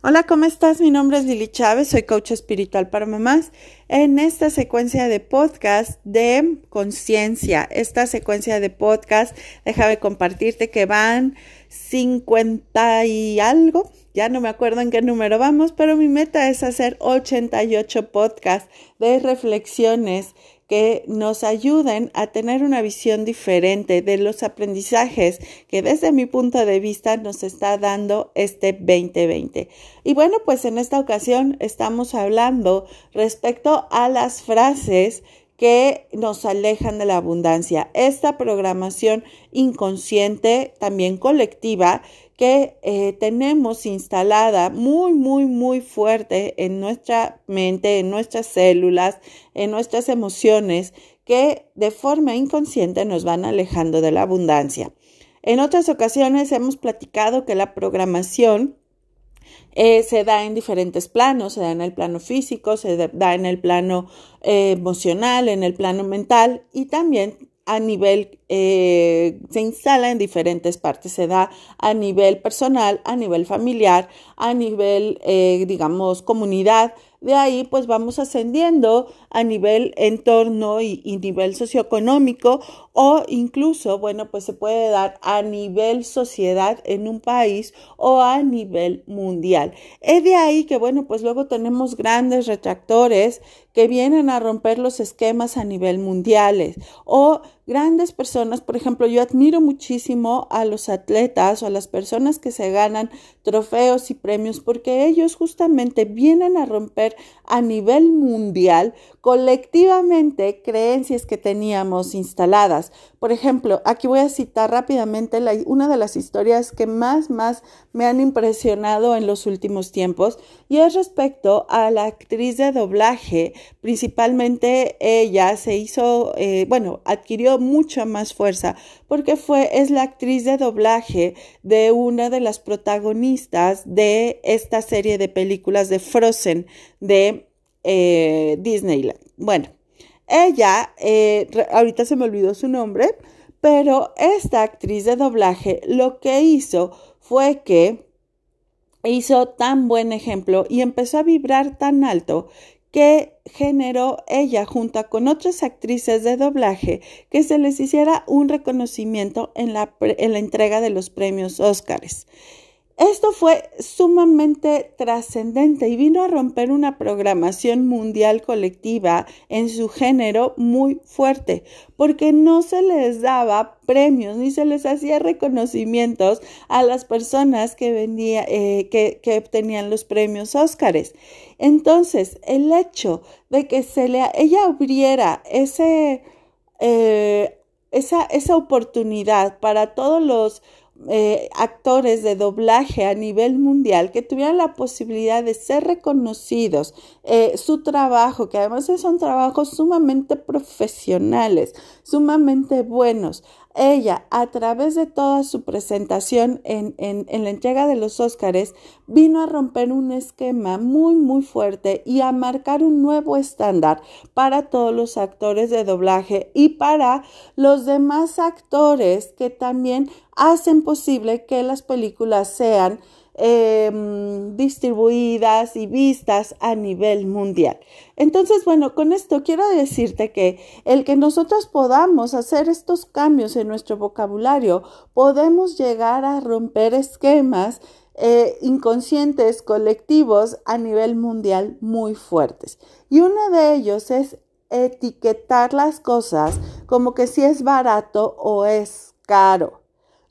Hola, ¿cómo estás? Mi nombre es Lili Chávez, soy coach espiritual para mamás. En esta secuencia de podcast de conciencia, esta secuencia de podcast, déjame compartirte que van 50 y algo, ya no me acuerdo en qué número vamos, pero mi meta es hacer 88 podcasts de reflexiones que nos ayuden a tener una visión diferente de los aprendizajes que desde mi punto de vista nos está dando este 2020. Y bueno, pues en esta ocasión estamos hablando respecto a las frases que nos alejan de la abundancia. Esta programación inconsciente, también colectiva, que eh, tenemos instalada muy, muy, muy fuerte en nuestra mente, en nuestras células, en nuestras emociones, que de forma inconsciente nos van alejando de la abundancia. En otras ocasiones hemos platicado que la programación eh, se da en diferentes planos, se da en el plano físico, se da en el plano eh, emocional, en el plano mental y también a nivel, eh, se instala en diferentes partes, se da a nivel personal, a nivel familiar, a nivel, eh, digamos, comunidad. De ahí, pues vamos ascendiendo a nivel entorno y, y, nivel socioeconómico o incluso, bueno, pues se puede dar a nivel sociedad en un país o a nivel mundial. Es de ahí que, bueno, pues luego tenemos grandes retractores que vienen a romper los esquemas a nivel mundiales o grandes personas, por ejemplo, yo admiro muchísimo a los atletas o a las personas que se ganan trofeos y premios porque ellos justamente vienen a romper a nivel mundial colectivamente creencias que teníamos instaladas. Por ejemplo, aquí voy a citar rápidamente una de las historias que más, más me han impresionado en los últimos tiempos y es respecto a la actriz de doblaje. Principalmente ella se hizo, eh, bueno, adquirió mucha más fuerza porque fue, es la actriz de doblaje de una de las protagonistas de esta serie de películas de Frozen de eh, Disneyland. Bueno, ella, eh, ahorita se me olvidó su nombre, pero esta actriz de doblaje lo que hizo fue que hizo tan buen ejemplo y empezó a vibrar tan alto que generó ella junto con otras actrices de doblaje que se les hiciera un reconocimiento en la, en la entrega de los premios Óscares. Esto fue sumamente trascendente y vino a romper una programación mundial colectiva en su género muy fuerte, porque no se les daba premios ni se les hacía reconocimientos a las personas que, eh, que, obtenían los premios Óscares. Entonces, el hecho de que se le, ella abriera ese, eh, esa, esa oportunidad para todos los eh, actores de doblaje a nivel mundial que tuvieran la posibilidad de ser reconocidos, eh, su trabajo, que además son trabajos sumamente profesionales, sumamente buenos, ella, a través de toda su presentación en, en, la entrega de los Óscares, vino a romper un esquema muy, muy fuerte y a marcar un nuevo estándar para todos los actores de doblaje y para los demás actores que también hacen posible que las películas sean Em, distribuidas y vistas a nivel mundial. Entonces, bueno, con esto quiero decirte que el que nosotros podamos hacer estos cambios en nuestro vocabulario, podemos llegar a romper esquemas eh, inconscientes colectivos a nivel mundial muy fuertes. Y uno de ellos es etiquetar las cosas como que si es barato o es caro.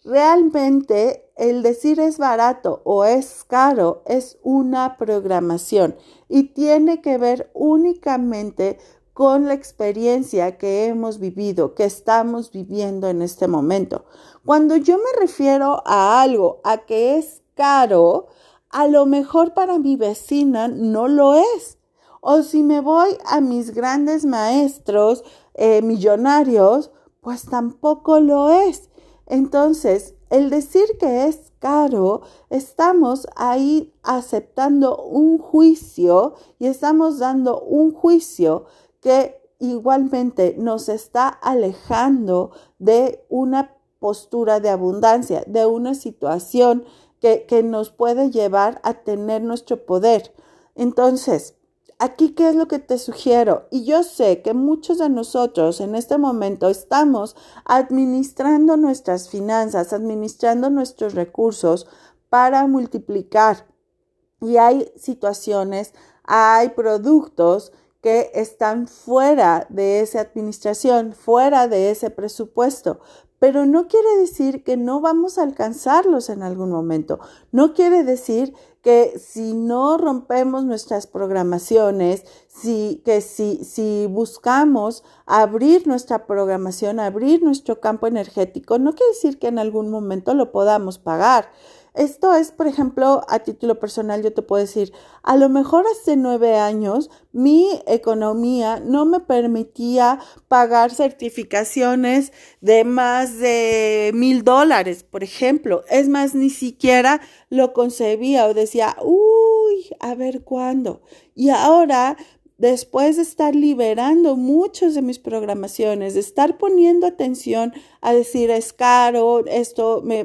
Realmente el decir es barato o es caro es una programación y tiene que ver únicamente con la experiencia que hemos vivido, que estamos viviendo en este momento. Cuando yo me refiero a algo, a que es caro, a lo mejor para mi vecina no lo es. O si me voy a mis grandes maestros eh, millonarios, pues tampoco lo es. Entonces, el decir que es caro, estamos ahí aceptando un juicio y estamos dando un juicio que igualmente nos está alejando de una postura de abundancia, de una situación que que, nos puede llevar a tener nuestro poder. Entonces, aquí, ¿qué es lo que te sugiero? Y yo sé que muchos de nosotros en este momento estamos administrando nuestras finanzas, administrando nuestros recursos para multiplicar. Y hay situaciones, hay productos que están fuera de esa administración, fuera de ese presupuesto. Pero no quiere decir que no vamos a alcanzarlos en algún momento. No quiere decir que si no rompemos nuestras programaciones, si, que si, si buscamos abrir nuestra programación, abrir nuestro campo energético, no quiere decir que en algún momento lo podamos pagar. Esto es, por ejemplo, a título personal, yo te puedo decir, a lo mejor hace nueve años mi economía no me permitía pagar certificaciones de más de mil dólares, por ejemplo. Es más, ni siquiera lo concebía o decía, uy, a ver cuándo. Y ahora después de estar liberando muchas de mis programaciones, de estar poniendo atención a decir es caro, esto me,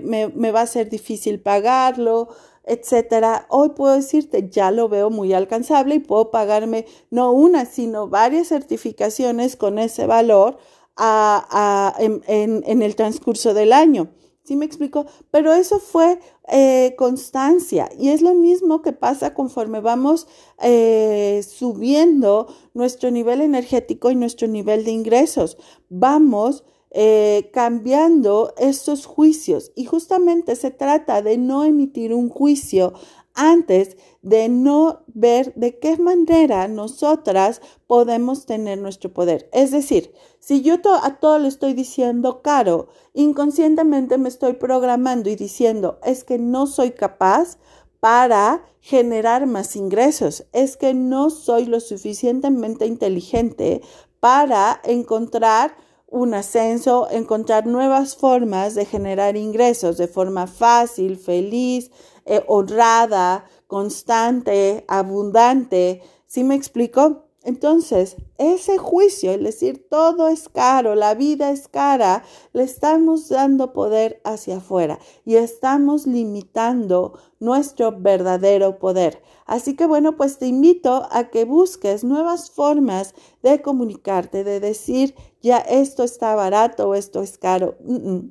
va a ser difícil pagarlo, etcétera, hoy puedo decirte, ya lo veo muy alcanzable y puedo pagarme no una, sino varias certificaciones con ese valor en el transcurso del año. ¿Sí me explico? Pero eso fue eh, constancia y es lo mismo que pasa conforme vamos eh, subiendo nuestro nivel energético y nuestro nivel de ingresos. Vamos eh, cambiando estos juicios y justamente se trata de no emitir un juicio antes de no ver de qué manera nosotras podemos tener nuestro poder. Es decir, si yo a todo le estoy diciendo caro, inconscientemente me estoy programando y diciendo es que no soy capaz para generar más ingresos, es que no soy lo suficientemente inteligente para encontrar un ascenso, encontrar nuevas formas de generar ingresos de forma fácil, feliz, eh, honrada, constante, abundante. ¿Sí me explico? Entonces, ese juicio, es decir, todo es caro, la vida es cara, le estamos dando poder hacia afuera y estamos limitando nuestro verdadero poder. Así que bueno, pues te invito a que busques nuevas formas de comunicarte, de decir, ya esto está barato o esto es caro.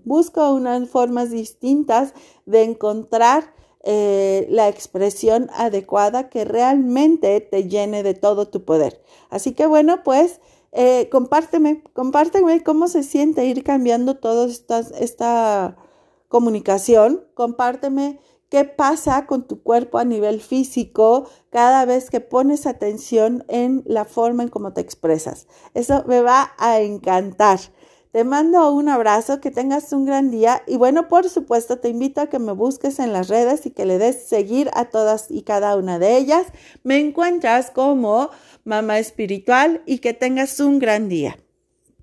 Busca unas formas distintas de encontrar eh, la expresión adecuada que realmente te llene de todo tu poder. Así que bueno, pues eh, compárteme, compárteme cómo se siente ir cambiando toda esta comunicación, compárteme qué pasa con tu cuerpo a nivel físico cada vez que pones atención en la forma en cómo te expresas. Eso me va a encantar. Te mando un abrazo, que tengas un gran día y bueno, por supuesto te invito a que me busques en las redes y que le des seguir a todas y cada una de ellas. Me encuentras como mamá espiritual y que tengas un gran día.